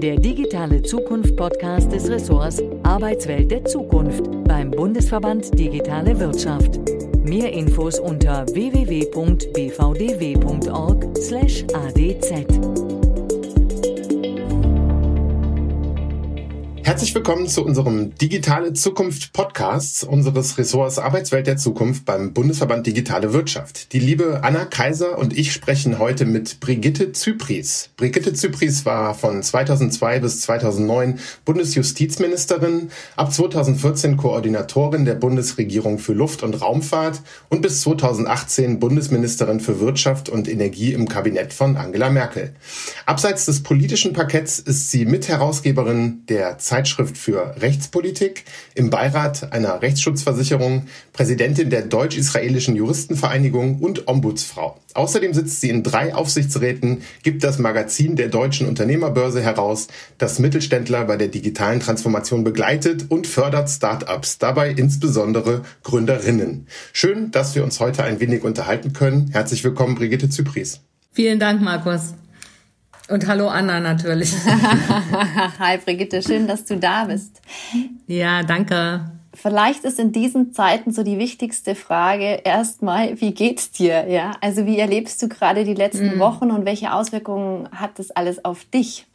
der digitale Zukunft-Podcast des Ressorts Arbeitswelt der Zukunft beim Bundesverband Digitale Wirtschaft. Mehr Infos unter www.bvdw.org/adz. Herzlich willkommen zu unserem Digitale Zukunft Podcast unseres Ressorts Arbeitswelt der Zukunft beim Bundesverband Digitale Wirtschaft. Die liebe Anna Kaiser und ich sprechen heute mit Brigitte Zypries. Brigitte Zypries war von 2002 bis 2009 Bundesjustizministerin, ab 2014 Koordinatorin der Bundesregierung für Luft- und Raumfahrt und bis 2018 Bundesministerin für Wirtschaft und Energie im Kabinett von Angela Merkel. Abseits des politischen Parketts ist sie Mitherausgeberin der Zeit Zeitschrift für Rechtspolitik, im Beirat einer Rechtsschutzversicherung, Präsidentin der Deutsch-Israelischen Juristenvereinigung und Ombudsfrau. Außerdem sitzt sie in drei Aufsichtsräten, gibt das Magazin der Deutschen Unternehmerbörse heraus, das Mittelständler bei der digitalen Transformation begleitet und fördert Start-ups, dabei insbesondere Gründerinnen. Schön, dass wir uns heute ein wenig unterhalten können. Herzlich willkommen, Brigitte Zypries. Vielen Dank, Markus. Und hallo Anna natürlich. Hi Brigitte, schön, dass du da bist. Ja, danke. Vielleicht ist in diesen Zeiten so die wichtigste Frage erstmal, wie geht's dir? Ja, also wie erlebst du gerade die letzten mhm. Wochen und welche Auswirkungen hat das alles auf dich?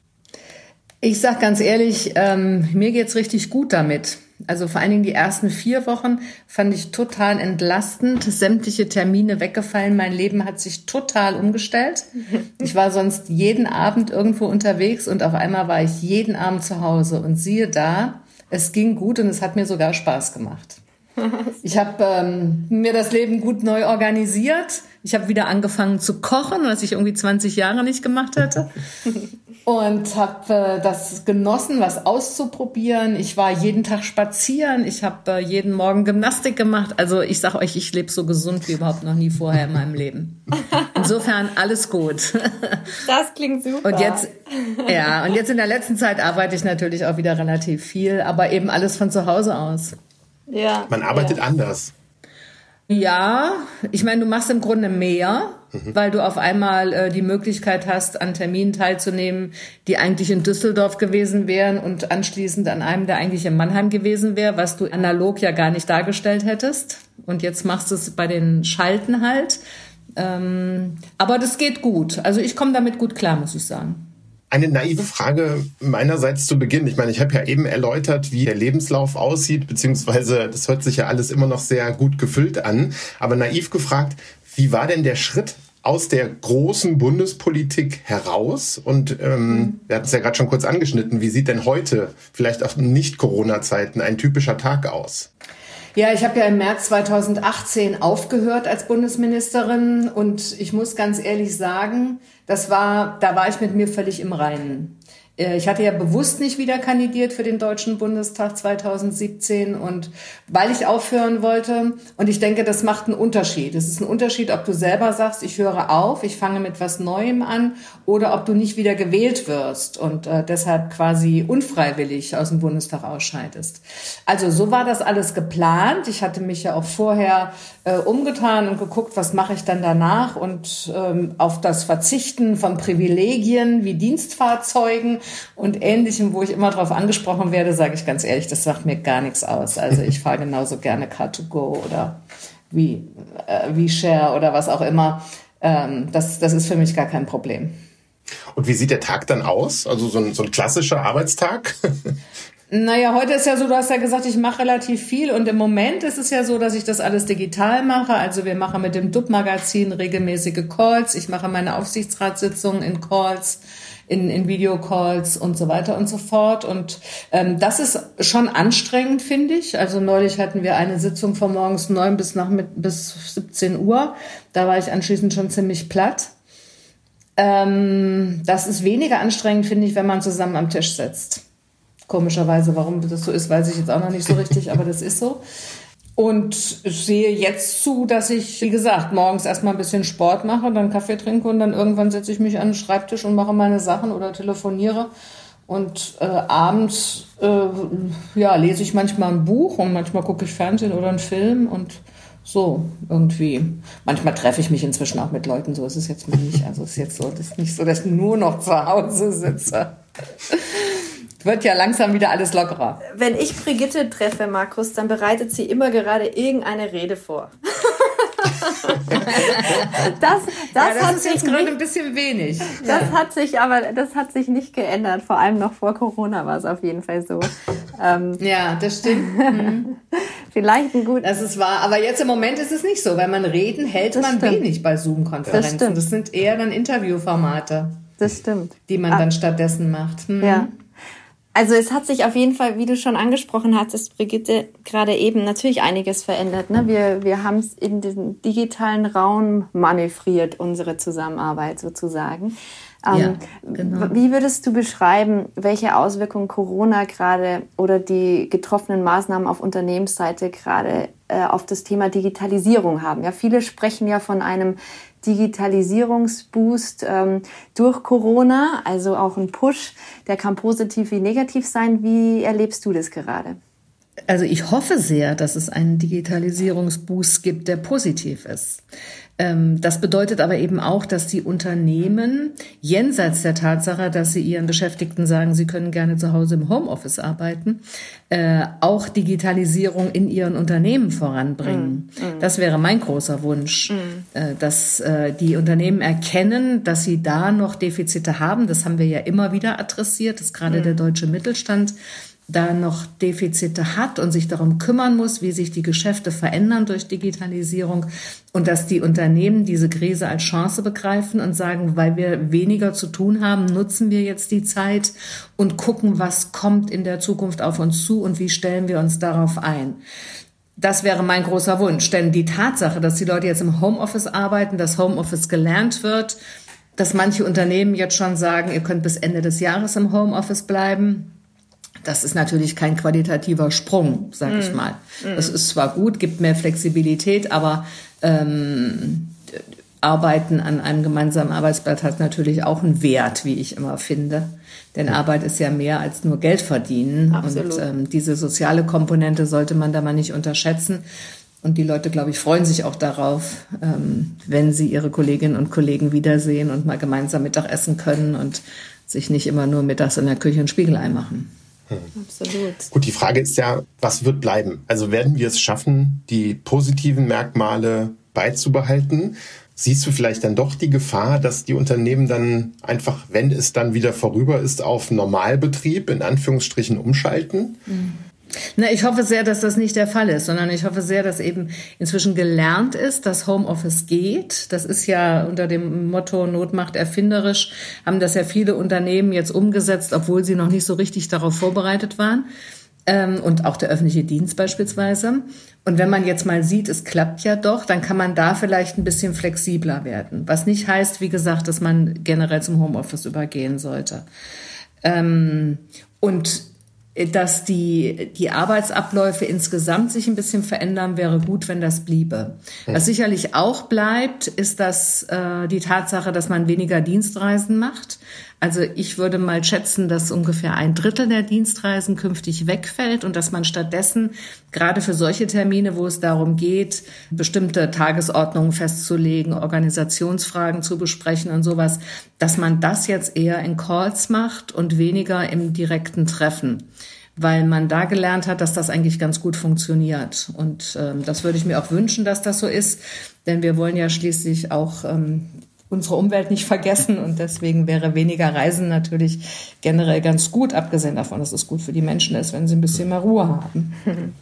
Ich sag ganz ehrlich, ähm, mir geht's richtig gut damit. Also vor allen Dingen die ersten vier Wochen fand ich total entlastend. Sämtliche Termine weggefallen. Mein Leben hat sich total umgestellt. Ich war sonst jeden Abend irgendwo unterwegs und auf einmal war ich jeden Abend zu Hause. Und siehe da, es ging gut und es hat mir sogar Spaß gemacht. Ich habe ähm, mir das Leben gut neu organisiert. Ich habe wieder angefangen zu kochen, was ich irgendwie 20 Jahre nicht gemacht hatte und habe äh, das genossen, was auszuprobieren. Ich war jeden Tag spazieren, ich habe äh, jeden Morgen Gymnastik gemacht. Also ich sage euch, ich lebe so gesund wie überhaupt noch nie vorher in meinem Leben. Insofern alles gut. Das klingt super. Und jetzt, ja, und jetzt in der letzten Zeit arbeite ich natürlich auch wieder relativ viel, aber eben alles von zu Hause aus. Ja. Man arbeitet ja. anders. Ja, ich meine, du machst im Grunde mehr, mhm. weil du auf einmal äh, die Möglichkeit hast, an Terminen teilzunehmen, die eigentlich in Düsseldorf gewesen wären und anschließend an einem, der eigentlich in Mannheim gewesen wäre, was du analog ja gar nicht dargestellt hättest. Und jetzt machst du es bei den Schalten halt. Ähm, aber das geht gut. Also ich komme damit gut klar, muss ich sagen. Eine naive Frage meinerseits zu Beginn. Ich meine, ich habe ja eben erläutert, wie der Lebenslauf aussieht, beziehungsweise das hört sich ja alles immer noch sehr gut gefüllt an. Aber naiv gefragt, wie war denn der Schritt aus der großen Bundespolitik heraus? Und ähm, mhm. wir hatten es ja gerade schon kurz angeschnitten. Wie sieht denn heute, vielleicht auch Nicht-Corona-Zeiten, ein typischer Tag aus? Ja, ich habe ja im März 2018 aufgehört als Bundesministerin und ich muss ganz ehrlich sagen, das war, da war ich mit mir völlig im Reinen. Äh, ich hatte ja bewusst nicht wieder kandidiert für den Deutschen Bundestag 2017 und weil ich aufhören wollte und ich denke, das macht einen Unterschied. Es ist ein Unterschied, ob du selber sagst, ich höre auf, ich fange mit was Neuem an oder ob du nicht wieder gewählt wirst und äh, deshalb quasi unfreiwillig aus dem Bundestag ausscheidest. Also so war das alles geplant. Ich hatte mich ja auch vorher äh, umgetan und geguckt, was mache ich dann danach und ähm, auf das Verzichten von Privilegien wie Dienstfahrzeugen und Ähnlichem, wo ich immer darauf angesprochen werde, sage ich ganz ehrlich, das sagt mir gar nichts aus. Also ich fahre genauso gerne Car2Go oder wie, äh, wie Share oder was auch immer. Ähm, das, das ist für mich gar kein Problem. Und wie sieht der Tag dann aus? Also so ein, so ein klassischer Arbeitstag? Naja, heute ist ja so, du hast ja gesagt, ich mache relativ viel und im Moment ist es ja so, dass ich das alles digital mache. Also wir machen mit dem DUB-Magazin regelmäßige Calls. Ich mache meine Aufsichtsratssitzungen in Calls in, in Videocalls und so weiter und so fort. Und ähm, das ist schon anstrengend, finde ich. Also neulich hatten wir eine Sitzung von morgens neun bis nach mit, bis 17 Uhr. Da war ich anschließend schon ziemlich platt. Ähm, das ist weniger anstrengend, finde ich, wenn man zusammen am Tisch sitzt. Komischerweise, warum das so ist, weiß ich jetzt auch noch nicht so richtig, aber das ist so. Und sehe jetzt zu, dass ich, wie gesagt, morgens erstmal ein bisschen Sport mache, dann Kaffee trinke und dann irgendwann setze ich mich an den Schreibtisch und mache meine Sachen oder telefoniere. Und äh, abends äh, ja, lese ich manchmal ein Buch und manchmal gucke ich Fernsehen oder einen Film und so irgendwie. Manchmal treffe ich mich inzwischen auch mit Leuten, so ist es jetzt mal nicht. Also es ist jetzt so, das ist nicht so, dass ich nur noch zu Hause sitze. Wird ja langsam wieder alles lockerer. Wenn ich Brigitte treffe, Markus, dann bereitet sie immer gerade irgendeine Rede vor. das, das, ja, das hat ist sich jetzt gerade ein bisschen wenig. Das ja. hat sich aber, das hat sich nicht geändert. Vor allem noch vor Corona war es auf jeden Fall so. Ähm, ja, das stimmt. Mhm. Vielleicht ein gut. Das ist wahr. Aber jetzt im Moment ist es nicht so. Wenn man reden, hält das man stimmt. wenig bei Zoom-Konferenzen. Das, das, sind eher dann Interviewformate. Das stimmt. Die man ah. dann stattdessen macht. Mhm. Ja. Also es hat sich auf jeden Fall, wie du schon angesprochen hattest, Brigitte, gerade eben natürlich einiges verändert. Ne? Wir, wir haben es in den digitalen Raum manövriert, unsere Zusammenarbeit sozusagen. Ähm, ja, genau. Wie würdest du beschreiben, welche Auswirkungen Corona gerade oder die getroffenen Maßnahmen auf Unternehmensseite gerade äh, auf das Thema Digitalisierung haben? Ja, viele sprechen ja von einem Digitalisierungsboost ähm, durch Corona, also auch ein Push, der kann positiv wie negativ sein. Wie erlebst du das gerade? Also ich hoffe sehr, dass es einen Digitalisierungsboost gibt, der positiv ist. Ähm, das bedeutet aber eben auch, dass die Unternehmen jenseits der Tatsache, dass sie ihren Beschäftigten sagen, sie können gerne zu Hause im Homeoffice arbeiten, äh, auch Digitalisierung in ihren Unternehmen voranbringen. Mm, mm. Das wäre mein großer Wunsch, mm. Äh, dass äh, die Unternehmen erkennen, dass sie da noch Defizite haben. Das haben wir ja immer wieder adressiert, dass gerade mm. der deutsche Mittelstand da noch Defizite hat und sich darum kümmern muss, wie sich die Geschäfte verändern durch Digitalisierung und dass die Unternehmen diese Krise als Chance begreifen und sagen, weil wir weniger zu tun haben, nutzen wir jetzt die Zeit und gucken, was kommt in der Zukunft auf uns zu und wie stellen wir uns darauf ein. Das wäre mein großer Wunsch, denn die Tatsache, dass die Leute jetzt im Homeoffice arbeiten, dass Homeoffice gelernt wird, dass manche Unternehmen jetzt schon sagen, ihr könnt bis Ende des Jahres im Homeoffice bleiben, das ist natürlich kein qualitativer Sprung, sag ich mm. mal. Das ist zwar gut, gibt mehr Flexibilität, aber ähm, Arbeiten an einem gemeinsamen Arbeitsblatt hat natürlich auch einen Wert, wie ich immer finde. Denn Arbeit ist ja mehr als nur Geld verdienen. Absolut. Und ähm, diese soziale Komponente sollte man da mal nicht unterschätzen. Und die Leute, glaube ich, freuen sich auch darauf, ähm, wenn sie ihre Kolleginnen und Kollegen wiedersehen und mal gemeinsam Mittag essen können und sich nicht immer nur mittags in der Küche ein Spiegelei machen. Absolut. Gut, die Frage ist ja, was wird bleiben? Also werden wir es schaffen, die positiven Merkmale beizubehalten? Siehst du vielleicht dann doch die Gefahr, dass die Unternehmen dann einfach, wenn es dann wieder vorüber ist, auf Normalbetrieb in Anführungsstrichen umschalten? Mhm. Na, ich hoffe sehr, dass das nicht der Fall ist, sondern ich hoffe sehr, dass eben inzwischen gelernt ist, dass Homeoffice geht. Das ist ja unter dem Motto Not macht erfinderisch, haben das ja viele Unternehmen jetzt umgesetzt, obwohl sie noch nicht so richtig darauf vorbereitet waren. Ähm, und auch der öffentliche Dienst beispielsweise. Und wenn man jetzt mal sieht, es klappt ja doch, dann kann man da vielleicht ein bisschen flexibler werden. Was nicht heißt, wie gesagt, dass man generell zum Homeoffice übergehen sollte. Ähm, und dass die, die Arbeitsabläufe insgesamt sich ein bisschen verändern, wäre gut, wenn das bliebe. Was sicherlich auch bleibt, ist das, äh, die Tatsache, dass man weniger Dienstreisen macht. Also ich würde mal schätzen, dass ungefähr ein Drittel der Dienstreisen künftig wegfällt und dass man stattdessen gerade für solche Termine, wo es darum geht, bestimmte Tagesordnungen festzulegen, Organisationsfragen zu besprechen und sowas, dass man das jetzt eher in Calls macht und weniger im direkten Treffen weil man da gelernt hat, dass das eigentlich ganz gut funktioniert. Und ähm, das würde ich mir auch wünschen, dass das so ist, denn wir wollen ja schließlich auch ähm, unsere Umwelt nicht vergessen und deswegen wäre weniger Reisen natürlich generell ganz gut, abgesehen davon, dass es gut für die Menschen ist, wenn sie ein bisschen mehr Ruhe haben.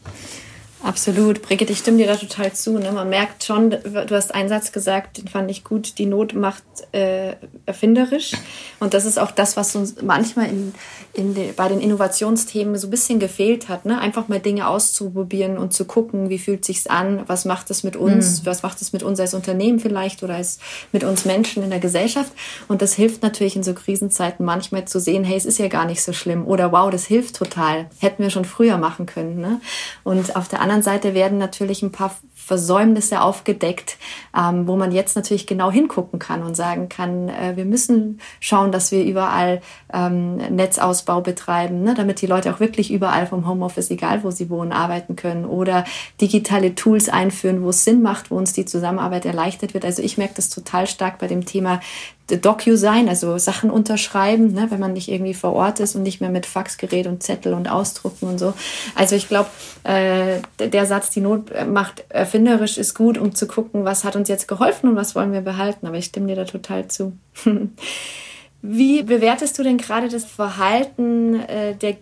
Absolut. Brigitte, ich stimme dir da total zu. Ne? Man merkt schon, du hast einen Satz gesagt, den fand ich gut, die Not macht äh, erfinderisch. Und das ist auch das, was uns manchmal in, in de, bei den Innovationsthemen so ein bisschen gefehlt hat. Ne? Einfach mal Dinge auszuprobieren und zu gucken, wie fühlt sich's an, was macht es mit uns, mhm. was macht es mit uns als Unternehmen vielleicht oder als mit uns Menschen in der Gesellschaft. Und das hilft natürlich in so Krisenzeiten manchmal zu sehen, hey, es ist ja gar nicht so schlimm. Oder wow, das hilft total. Hätten wir schon früher machen können. Ne? Und auf der anderen Seite werden natürlich ein paar Versäumnisse aufgedeckt, ähm, wo man jetzt natürlich genau hingucken kann und sagen kann, äh, wir müssen schauen, dass wir überall ähm, Netzausbau betreiben, ne, damit die Leute auch wirklich überall vom Homeoffice, egal wo sie wohnen, arbeiten können oder digitale Tools einführen, wo es Sinn macht, wo uns die Zusammenarbeit erleichtert wird. Also ich merke das total stark bei dem Thema DocuSign, also Sachen unterschreiben, ne, wenn man nicht irgendwie vor Ort ist und nicht mehr mit Faxgerät und Zettel und Ausdrucken und so. Also ich glaube, äh, der Satz, die Not macht erfinderisch, ist gut, um zu gucken, was hat uns jetzt geholfen und was wollen wir behalten. Aber ich stimme dir da total zu. Wie bewertest du denn gerade das Verhalten äh, der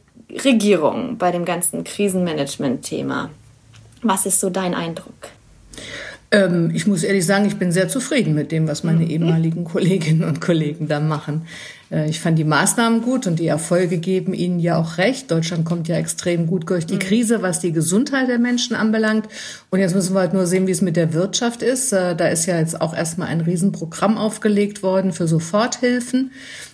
Regierung bei dem ganzen Krisenmanagement-Thema? Was ist so dein Eindruck? Ähm, ich muss ehrlich sagen, ich bin sehr zufrieden mit dem, was meine mhm. ehemaligen Kolleginnen und Kollegen da machen. Äh, ich fand die Maßnahmen gut und die Erfolge geben ihnen ja auch recht. Deutschland kommt ja extrem gut durch die mhm. Krise, was die Gesundheit der Menschen anbelangt. Und jetzt müssen wir halt nur sehen, wie es mit der Wirtschaft ist. Äh, da ist ja jetzt auch erstmal ein Riesenprogramm aufgelegt worden für Soforthilfen.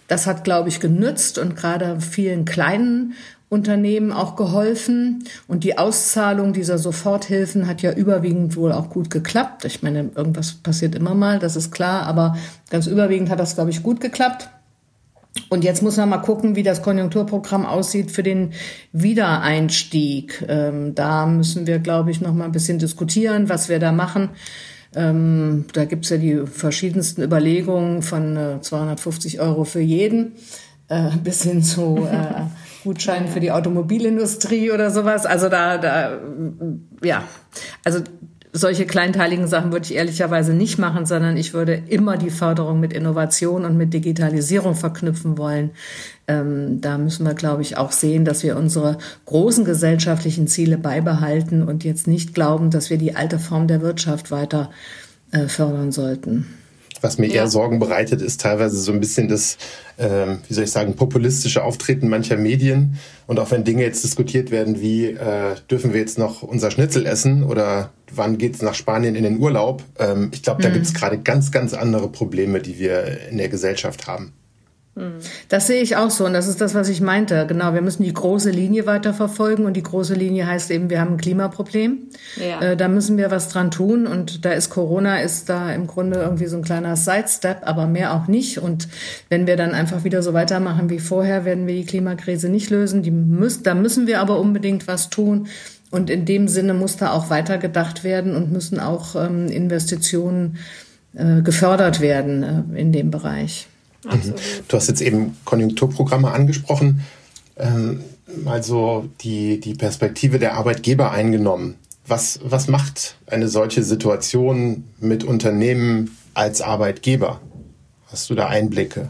Das hat, glaube ich, genützt und gerade vielen kleinen Unternehmen auch geholfen. Und die Auszahlung dieser Soforthilfen hat ja überwiegend wohl auch gut geklappt. Ich meine, irgendwas passiert immer mal, das ist klar, aber ganz überwiegend hat das, glaube ich, gut geklappt. Und jetzt muss man mal gucken, wie das Konjunkturprogramm aussieht für den Wiedereinstieg. Ähm, da müssen wir, glaube ich, noch mal ein bisschen diskutieren, was wir da machen. Ähm, da gibt's ja die verschiedensten Überlegungen von äh, 250 Euro für jeden äh, bis hin zu äh, Gutscheinen für die Automobilindustrie oder sowas. Also da, da, ja, also solche kleinteiligen Sachen würde ich ehrlicherweise nicht machen, sondern ich würde immer die Förderung mit Innovation und mit Digitalisierung verknüpfen wollen. Ähm, da müssen wir, glaube ich, auch sehen, dass wir unsere großen gesellschaftlichen Ziele beibehalten und jetzt nicht glauben, dass wir die alte Form der Wirtschaft weiter äh, fördern sollten. Was mir ja. eher Sorgen bereitet, ist teilweise so ein bisschen das, äh, wie soll ich sagen, populistische Auftreten mancher Medien. Und auch wenn Dinge jetzt diskutiert werden, wie äh, dürfen wir jetzt noch unser Schnitzel essen oder wann geht's nach Spanien in den Urlaub? Ähm, ich glaube, da mhm. gibt's gerade ganz, ganz andere Probleme, die wir in der Gesellschaft haben. Das sehe ich auch so und das ist das, was ich meinte. Genau, wir müssen die große Linie weiter verfolgen und die große Linie heißt eben, wir haben ein Klimaproblem. Ja. Äh, da müssen wir was dran tun und da ist Corona ist da im Grunde irgendwie so ein kleiner Sidestep, aber mehr auch nicht. Und wenn wir dann einfach wieder so weitermachen wie vorher, werden wir die Klimakrise nicht lösen. Die müssen, da müssen wir aber unbedingt was tun. Und in dem Sinne muss da auch weitergedacht werden und müssen auch ähm, Investitionen äh, gefördert werden äh, in dem Bereich. Absolut. Du hast jetzt eben Konjunkturprogramme angesprochen, ähm, also die, die Perspektive der Arbeitgeber eingenommen. Was, was macht eine solche Situation mit Unternehmen als Arbeitgeber? Hast du da Einblicke?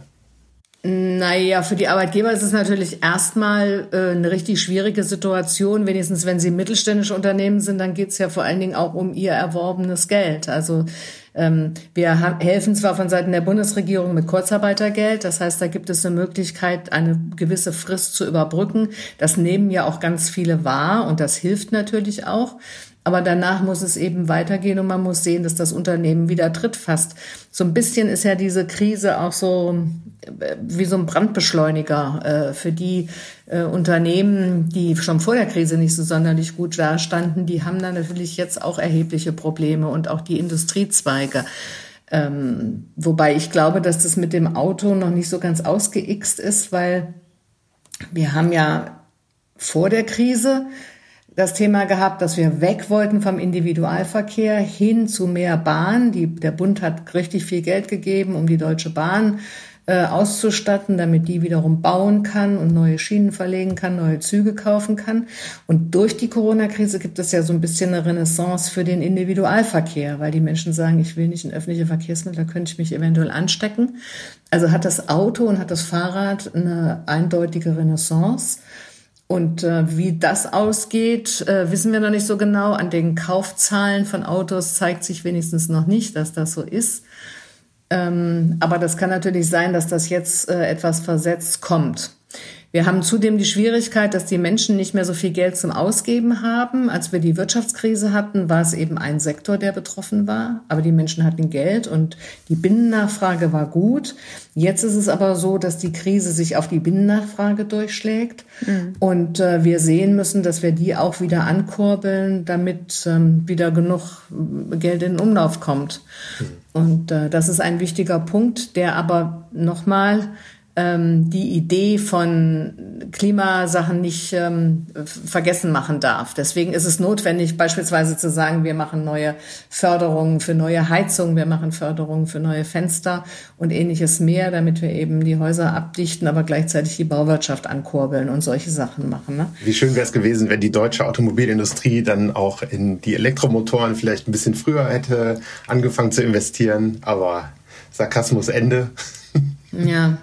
Naja, für die Arbeitgeber ist es natürlich erstmal äh, eine richtig schwierige Situation. Wenigstens wenn sie mittelständische Unternehmen sind, dann geht es ja vor allen Dingen auch um ihr erworbenes Geld. Also ähm, wir helfen zwar von Seiten der Bundesregierung mit Kurzarbeitergeld, das heißt, da gibt es eine Möglichkeit, eine gewisse Frist zu überbrücken. Das nehmen ja auch ganz viele wahr und das hilft natürlich auch. Aber danach muss es eben weitergehen und man muss sehen, dass das Unternehmen wieder Tritt fasst. So ein bisschen ist ja diese Krise auch so äh, wie so ein Brandbeschleuniger äh, für die äh, Unternehmen, die schon vor der Krise nicht so sonderlich gut dastanden. Die haben da natürlich jetzt auch erhebliche Probleme und auch die Industriezweige. Ähm, wobei ich glaube, dass das mit dem Auto noch nicht so ganz ausgeixt ist, weil wir haben ja vor der Krise das Thema gehabt, dass wir weg wollten vom Individualverkehr hin zu mehr Bahn. Die, der Bund hat richtig viel Geld gegeben, um die Deutsche Bahn äh, auszustatten, damit die wiederum bauen kann und neue Schienen verlegen kann, neue Züge kaufen kann. Und durch die Corona-Krise gibt es ja so ein bisschen eine Renaissance für den Individualverkehr, weil die Menschen sagen, ich will nicht in öffentliche Verkehrsmittel, da könnte ich mich eventuell anstecken. Also hat das Auto und hat das Fahrrad eine eindeutige Renaissance. Und äh, wie das ausgeht, äh, wissen wir noch nicht so genau. An den Kaufzahlen von Autos zeigt sich wenigstens noch nicht, dass das so ist. Ähm, aber das kann natürlich sein, dass das jetzt äh, etwas versetzt kommt. Wir haben zudem die Schwierigkeit, dass die Menschen nicht mehr so viel Geld zum Ausgeben haben. Als wir die Wirtschaftskrise hatten, war es eben ein Sektor, der betroffen war. Aber die Menschen hatten Geld und die Binnennachfrage war gut. Jetzt ist es aber so, dass die Krise sich auf die Binnennachfrage durchschlägt. Mhm. Und äh, wir sehen müssen, dass wir die auch wieder ankurbeln, damit ähm, wieder genug Geld in den Umlauf kommt. Mhm. Und äh, das ist ein wichtiger Punkt, der aber nochmal ähm, die Idee von Klimasachen nicht ähm, vergessen machen darf. Deswegen ist es notwendig, beispielsweise zu sagen, wir machen neue Förderungen für neue Heizungen, wir machen Förderungen für neue Fenster und ähnliches mehr, damit wir eben die Häuser abdichten, aber gleichzeitig die Bauwirtschaft ankurbeln und solche Sachen machen. Ne? Wie schön wäre es gewesen, wenn die deutsche Automobilindustrie dann auch in die Elektromotoren vielleicht ein bisschen früher hätte angefangen zu investieren, aber Sarkasmus Ende. Ja,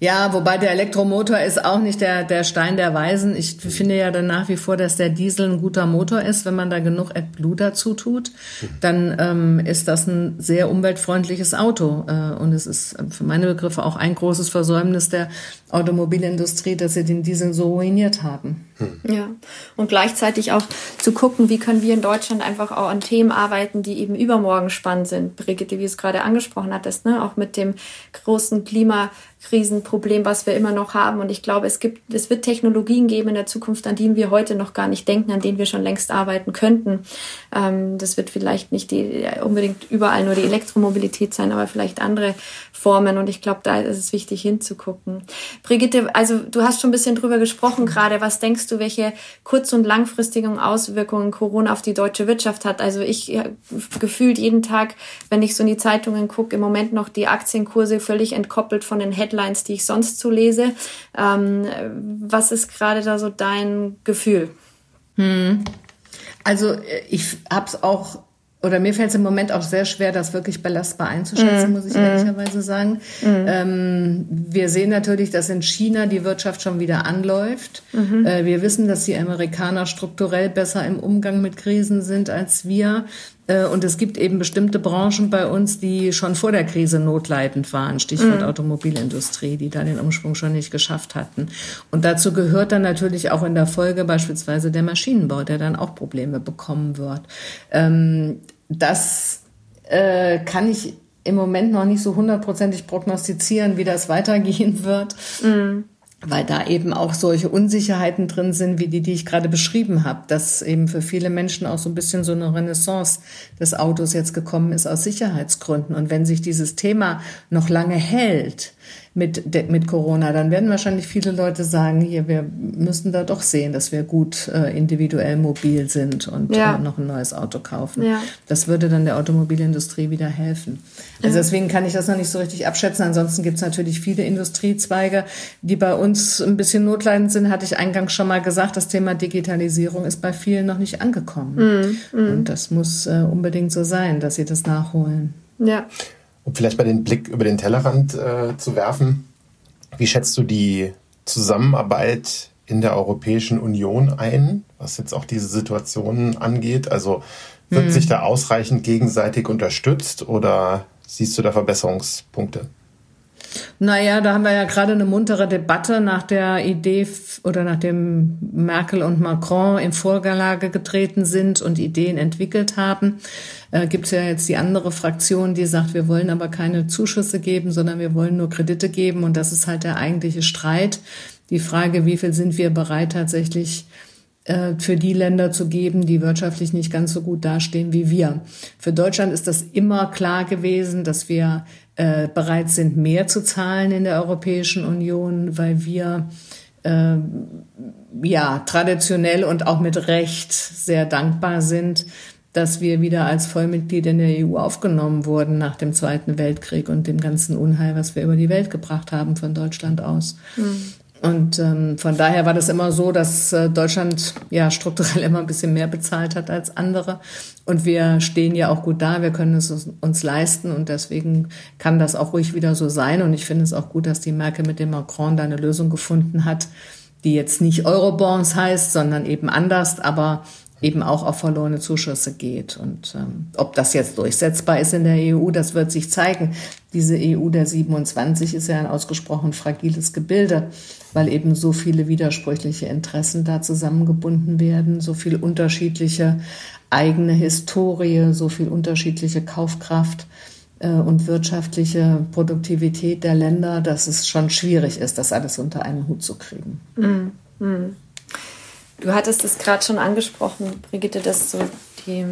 ja, wobei der Elektromotor ist auch nicht der, der Stein der Weisen. Ich finde ja dann nach wie vor, dass der Diesel ein guter Motor ist. Wenn man da genug AdBlue dazu tut, dann ähm, ist das ein sehr umweltfreundliches Auto. Äh, und es ist für meine Begriffe auch ein großes Versäumnis der Automobilindustrie, dass sie den Diesel so ruiniert haben. Hm. Ja, und gleichzeitig auch zu gucken, wie können wir in Deutschland einfach auch an Themen arbeiten, die eben übermorgen spannend sind. Brigitte, wie du es gerade angesprochen hattest, ne? auch mit dem großen Klima Riesenproblem, was wir immer noch haben. Und ich glaube, es gibt, es wird Technologien geben in der Zukunft, an denen wir heute noch gar nicht denken, an denen wir schon längst arbeiten könnten. Ähm, das wird vielleicht nicht die, unbedingt überall nur die Elektromobilität sein, aber vielleicht andere Formen. Und ich glaube, da ist es wichtig hinzugucken. Brigitte, also du hast schon ein bisschen drüber gesprochen gerade. Was denkst du, welche kurz- und langfristigen Auswirkungen Corona auf die deutsche Wirtschaft hat? Also ich gefühlt jeden Tag, wenn ich so in die Zeitungen gucke, im Moment noch die Aktienkurse völlig entkoppelt von den Headlines, die ich sonst so lese. Ähm, was ist gerade da so dein Gefühl? Hm. Also äh, ich habe es auch oder mir fällt es im Moment auch sehr schwer, das wirklich belastbar einzuschätzen, mm, muss ich mm, ehrlicherweise sagen. Mm. Ähm, wir sehen natürlich, dass in China die Wirtschaft schon wieder anläuft. -hmm. Äh, wir wissen, dass die Amerikaner strukturell besser im Umgang mit Krisen sind als wir. Äh, und es gibt eben bestimmte Branchen bei uns, die schon vor der Krise notleidend waren. Stichwort mhm. Automobilindustrie, die da den Umschwung schon nicht geschafft hatten. Und dazu gehört dann natürlich auch in der Folge beispielsweise der Maschinenbau, der dann auch Probleme bekommen wird. Ähm, das äh, kann ich im Moment noch nicht so hundertprozentig prognostizieren, wie das weitergehen wird. Mhm weil da eben auch solche Unsicherheiten drin sind, wie die, die ich gerade beschrieben habe, dass eben für viele Menschen auch so ein bisschen so eine Renaissance des Autos jetzt gekommen ist aus Sicherheitsgründen. Und wenn sich dieses Thema noch lange hält, mit, mit Corona, dann werden wahrscheinlich viele Leute sagen, hier, wir müssen da doch sehen, dass wir gut äh, individuell mobil sind und ja. äh, noch ein neues Auto kaufen. Ja. Das würde dann der Automobilindustrie wieder helfen. Also ja. deswegen kann ich das noch nicht so richtig abschätzen. Ansonsten gibt es natürlich viele Industriezweige, die bei uns ein bisschen notleidend sind, hatte ich eingangs schon mal gesagt. Das Thema Digitalisierung ist bei vielen noch nicht angekommen. Mm, mm. Und das muss äh, unbedingt so sein, dass sie das nachholen. Ja. Um vielleicht mal den Blick über den Tellerrand äh, zu werfen, wie schätzt du die Zusammenarbeit in der Europäischen Union ein, was jetzt auch diese Situationen angeht? Also wird hm. sich da ausreichend gegenseitig unterstützt oder siehst du da Verbesserungspunkte? Naja, da haben wir ja gerade eine muntere Debatte nach der Idee oder nachdem Merkel und Macron in Vorlage getreten sind und Ideen entwickelt haben. Äh, Gibt es ja jetzt die andere Fraktion, die sagt, wir wollen aber keine Zuschüsse geben, sondern wir wollen nur Kredite geben. Und das ist halt der eigentliche Streit. Die Frage, wie viel sind wir bereit tatsächlich äh, für die Länder zu geben, die wirtschaftlich nicht ganz so gut dastehen wie wir. Für Deutschland ist das immer klar gewesen, dass wir äh, bereit sind, mehr zu zahlen in der Europäischen Union, weil wir äh, ja traditionell und auch mit Recht sehr dankbar sind, dass wir wieder als Vollmitglied in der EU aufgenommen wurden nach dem Zweiten Weltkrieg und dem ganzen Unheil, was wir über die Welt gebracht haben von Deutschland aus. Mhm. Und ähm, von daher war das immer so, dass äh, Deutschland ja strukturell immer ein bisschen mehr bezahlt hat als andere. Und wir stehen ja auch gut da, wir können es uns leisten und deswegen kann das auch ruhig wieder so sein. Und ich finde es auch gut, dass die Merkel mit dem Macron da eine Lösung gefunden hat, die jetzt nicht Eurobonds heißt, sondern eben anders, aber eben auch auf verlorene Zuschüsse geht. Und ähm, ob das jetzt durchsetzbar ist in der EU, das wird sich zeigen. Diese EU der 27 ist ja ein ausgesprochen fragiles Gebilde, weil eben so viele widersprüchliche Interessen da zusammengebunden werden, so viel unterschiedliche eigene Historie, so viel unterschiedliche Kaufkraft äh, und wirtschaftliche Produktivität der Länder, dass es schon schwierig ist, das alles unter einen Hut zu kriegen. Mm, mm. Du hattest es gerade schon angesprochen, Brigitte, dass so die,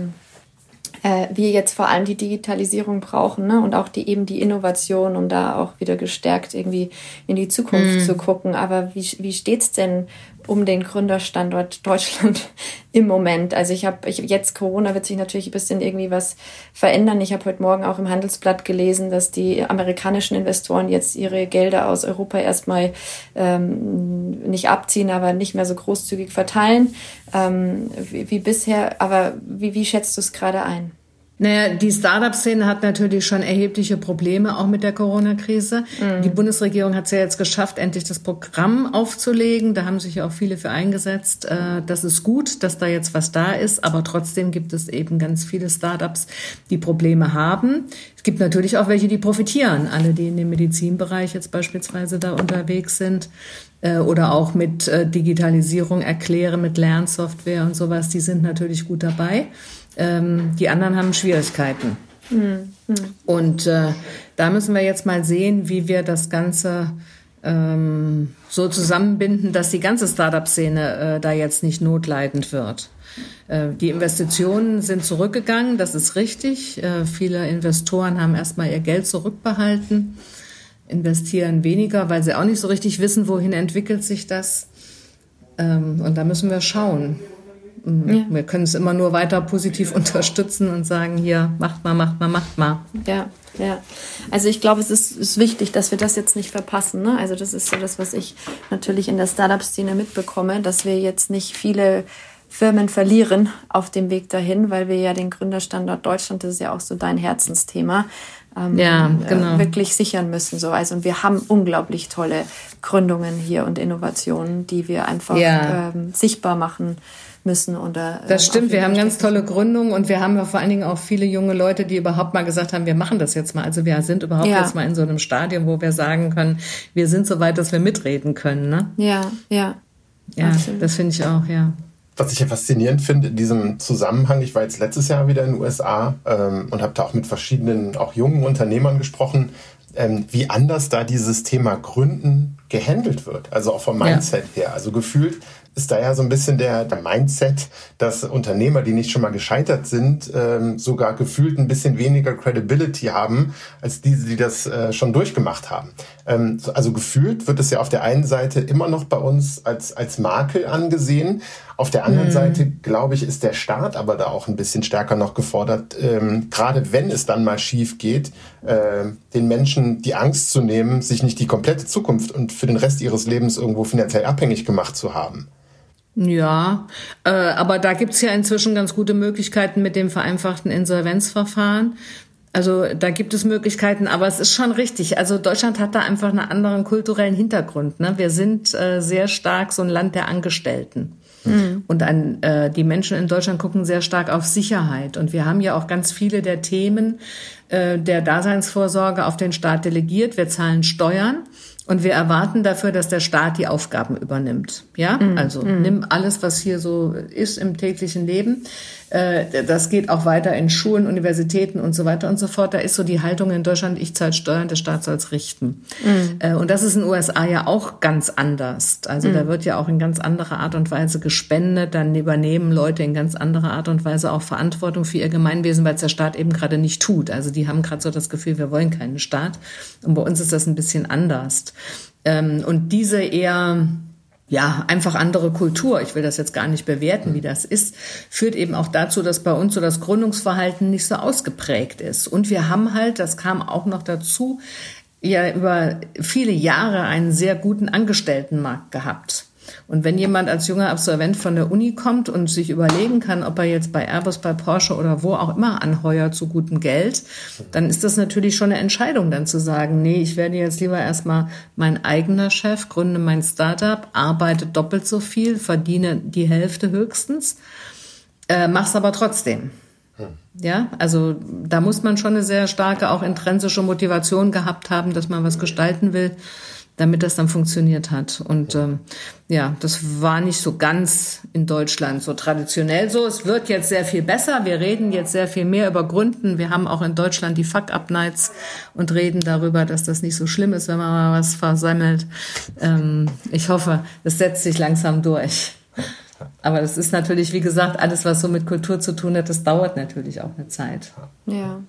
äh, wir jetzt vor allem die Digitalisierung brauchen ne? und auch die eben die Innovation, um da auch wieder gestärkt irgendwie in die Zukunft mm. zu gucken. Aber wie, wie steht's denn um den Gründerstandort Deutschland im Moment. Also ich habe ich, jetzt Corona wird sich natürlich ein bisschen irgendwie was verändern. Ich habe heute Morgen auch im Handelsblatt gelesen, dass die amerikanischen Investoren jetzt ihre Gelder aus Europa erstmal ähm, nicht abziehen, aber nicht mehr so großzügig verteilen ähm, wie, wie bisher. Aber wie, wie schätzt du es gerade ein? Naja, die Startup-Szene hat natürlich schon erhebliche Probleme, auch mit der Corona-Krise. Mhm. Die Bundesregierung hat es ja jetzt geschafft, endlich das Programm aufzulegen. Da haben sich ja auch viele für eingesetzt. Äh, das ist gut, dass da jetzt was da ist, aber trotzdem gibt es eben ganz viele Startups, die Probleme haben. Es gibt natürlich auch welche, die profitieren. Alle, die in dem Medizinbereich jetzt beispielsweise da unterwegs sind äh, oder auch mit äh, Digitalisierung erklären, mit Lernsoftware und sowas, die sind natürlich gut dabei. Ähm, die anderen haben Schwierigkeiten. Mhm. Und äh, da müssen wir jetzt mal sehen, wie wir das Ganze ähm, so zusammenbinden, dass die ganze Startup-Szene äh, da jetzt nicht notleidend wird. Äh, die Investitionen sind zurückgegangen, das ist richtig. Äh, viele Investoren haben erstmal ihr Geld zurückbehalten, investieren weniger, weil sie auch nicht so richtig wissen, wohin entwickelt sich das. Ähm, und da müssen wir schauen. Ja. Wir können es immer nur weiter positiv unterstützen und sagen, hier, macht mal, macht mal, macht mal. Ja, ja. Also ich glaube, es ist, ist wichtig, dass wir das jetzt nicht verpassen. Ne? Also das ist so das, was ich natürlich in der Startup-Szene mitbekomme, dass wir jetzt nicht viele Firmen verlieren auf dem Weg dahin, weil wir ja den Gründerstandort Deutschland, das ist ja auch so dein Herzensthema, ähm, ja, genau. äh, wirklich sichern müssen. So. Also, und wir haben unglaublich tolle Gründungen hier und Innovationen, die wir einfach ja. ähm, sichtbar machen müssen. Oder, das ähm, stimmt, wir haben ganz tolle Gründungen und wir haben ja vor allen Dingen auch viele junge Leute, die überhaupt mal gesagt haben, wir machen das jetzt mal. Also wir sind überhaupt ja. jetzt mal in so einem Stadium, wo wir sagen können, wir sind so weit, dass wir mitreden können. Ne? Ja, ja. Ja, Absolut. das finde ich auch, ja. Was ich ja faszinierend finde in diesem Zusammenhang, ich war jetzt letztes Jahr wieder in den USA ähm, und habe da auch mit verschiedenen, auch jungen Unternehmern gesprochen, ähm, wie anders da dieses Thema Gründen gehandelt wird. Also auch vom Mindset ja. her. Also gefühlt ist da ja so ein bisschen der, der Mindset, dass Unternehmer, die nicht schon mal gescheitert sind, ähm, sogar gefühlt ein bisschen weniger Credibility haben, als diese, die das äh, schon durchgemacht haben. Ähm, also gefühlt wird es ja auf der einen Seite immer noch bei uns als, als Makel angesehen. Auf der anderen mhm. Seite, glaube ich, ist der Staat aber da auch ein bisschen stärker noch gefordert, ähm, gerade wenn es dann mal schief geht, äh, den Menschen die Angst zu nehmen, sich nicht die komplette Zukunft und für den Rest ihres Lebens irgendwo finanziell abhängig gemacht zu haben. Ja, äh, aber da gibt's ja inzwischen ganz gute Möglichkeiten mit dem vereinfachten Insolvenzverfahren. Also da gibt es Möglichkeiten, aber es ist schon richtig. Also Deutschland hat da einfach einen anderen kulturellen Hintergrund. Ne? Wir sind äh, sehr stark so ein Land der Angestellten. Mhm. Und an, äh, die Menschen in Deutschland gucken sehr stark auf Sicherheit. Und wir haben ja auch ganz viele der Themen äh, der Daseinsvorsorge auf den Staat delegiert. Wir zahlen Steuern. Und wir erwarten dafür, dass der Staat die Aufgaben übernimmt. Ja, mm, also mm. nimm alles, was hier so ist im täglichen Leben. Äh, das geht auch weiter in Schulen, Universitäten und so weiter und so fort. Da ist so die Haltung in Deutschland, ich zahle Steuern, der Staat soll es richten. Mm. Und das ist in den USA ja auch ganz anders. Also da wird ja auch in ganz anderer Art und Weise gespendet. Dann übernehmen Leute in ganz anderer Art und Weise auch Verantwortung für ihr Gemeinwesen, weil es der Staat eben gerade nicht tut. Also die haben gerade so das Gefühl, wir wollen keinen Staat. Und bei uns ist das ein bisschen anders. Ähm, und diese eher ja, einfach andere Kultur, ich will das jetzt gar nicht bewerten, wie das ist, führt eben auch dazu, dass bei uns so das Gründungsverhalten nicht so ausgeprägt ist. Und wir haben halt, das kam auch noch dazu, ja über viele Jahre einen sehr guten Angestelltenmarkt gehabt. Und wenn jemand als junger Absolvent von der Uni kommt und sich überlegen kann, ob er jetzt bei Airbus, bei Porsche oder wo auch immer anheuert zu gutem Geld, dann ist das natürlich schon eine Entscheidung, dann zu sagen, nee, ich werde jetzt lieber erstmal mein eigener Chef, gründe mein Startup, arbeite doppelt so viel, verdiene die Hälfte höchstens äh, mach's aber trotzdem. Ja, also da muss man schon eine sehr starke, auch intrinsische Motivation gehabt haben, dass man was gestalten will, damit das dann funktioniert hat. Und ähm, ja, das war nicht so ganz in Deutschland so traditionell so. Es wird jetzt sehr viel besser. Wir reden jetzt sehr viel mehr über Gründen. Wir haben auch in Deutschland die Fuck-Up-Nights und reden darüber, dass das nicht so schlimm ist, wenn man mal was versammelt. Ähm, ich hoffe, es setzt sich langsam durch. Aber das ist natürlich, wie gesagt, alles, was so mit Kultur zu tun hat, das dauert natürlich auch eine Zeit. Ja.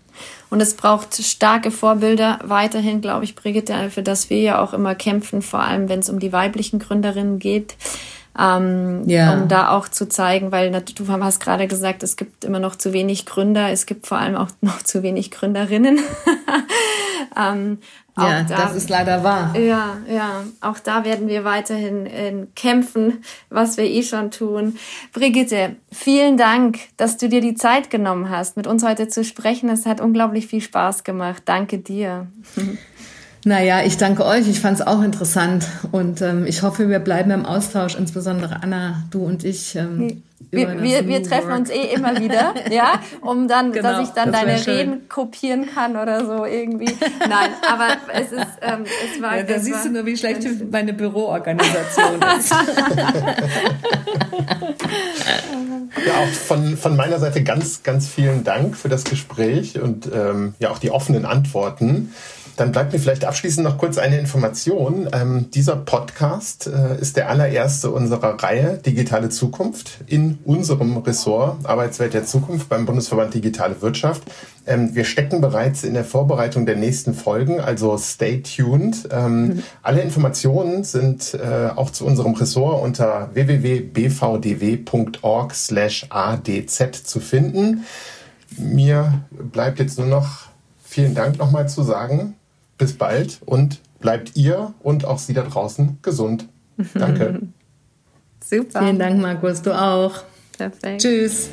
Und es braucht starke Vorbilder weiterhin, glaube ich, Brigitte, für das wir ja auch immer kämpfen, vor allem wenn es um die weiblichen Gründerinnen geht. Ähm, ja. um da auch zu zeigen, weil du hast gerade gesagt, es gibt immer noch zu wenig Gründer, es gibt vor allem auch noch zu wenig Gründerinnen. ähm, ja, da, das ist leider wahr. Ja, ja, auch da werden wir weiterhin äh, kämpfen, was wir eh schon tun. Brigitte, vielen Dank, dass du dir die Zeit genommen hast, mit uns heute zu sprechen. Es hat unglaublich viel Spaß gemacht. Danke dir. Naja, ich danke euch. Ich fand es auch interessant und ähm, ich hoffe, wir bleiben im Austausch, insbesondere Anna, du und ich. Ähm, wir, wir, wir treffen uns eh immer wieder, ja, um dann, genau, dass ich dann das deine Reden kopieren kann oder so irgendwie. Nein, aber es ist, ähm, es war. Ja, da siehst du nur, wie schlecht meine Büroorganisation ist. ja, auch von, von meiner Seite ganz, ganz vielen Dank für das Gespräch und ähm, ja auch die offenen Antworten. Dann bleibt mir vielleicht abschließend noch kurz eine Information. Ähm, dieser Podcast äh, ist der allererste unserer Reihe Digitale Zukunft in unserem Ressort Arbeitswelt der Zukunft beim Bundesverband Digitale Wirtschaft. Ähm, wir stecken bereits in der Vorbereitung der nächsten Folgen, also stay tuned. Ähm, mhm. Alle Informationen sind äh, auch zu unserem Ressort unter www.bvdw.org/adz zu finden. Mir bleibt jetzt nur noch vielen Dank nochmal zu sagen bis bald und bleibt ihr und auch Sie da draußen gesund. Danke. Super. Vielen Dank, Markus, du auch. Perfekt. Tschüss.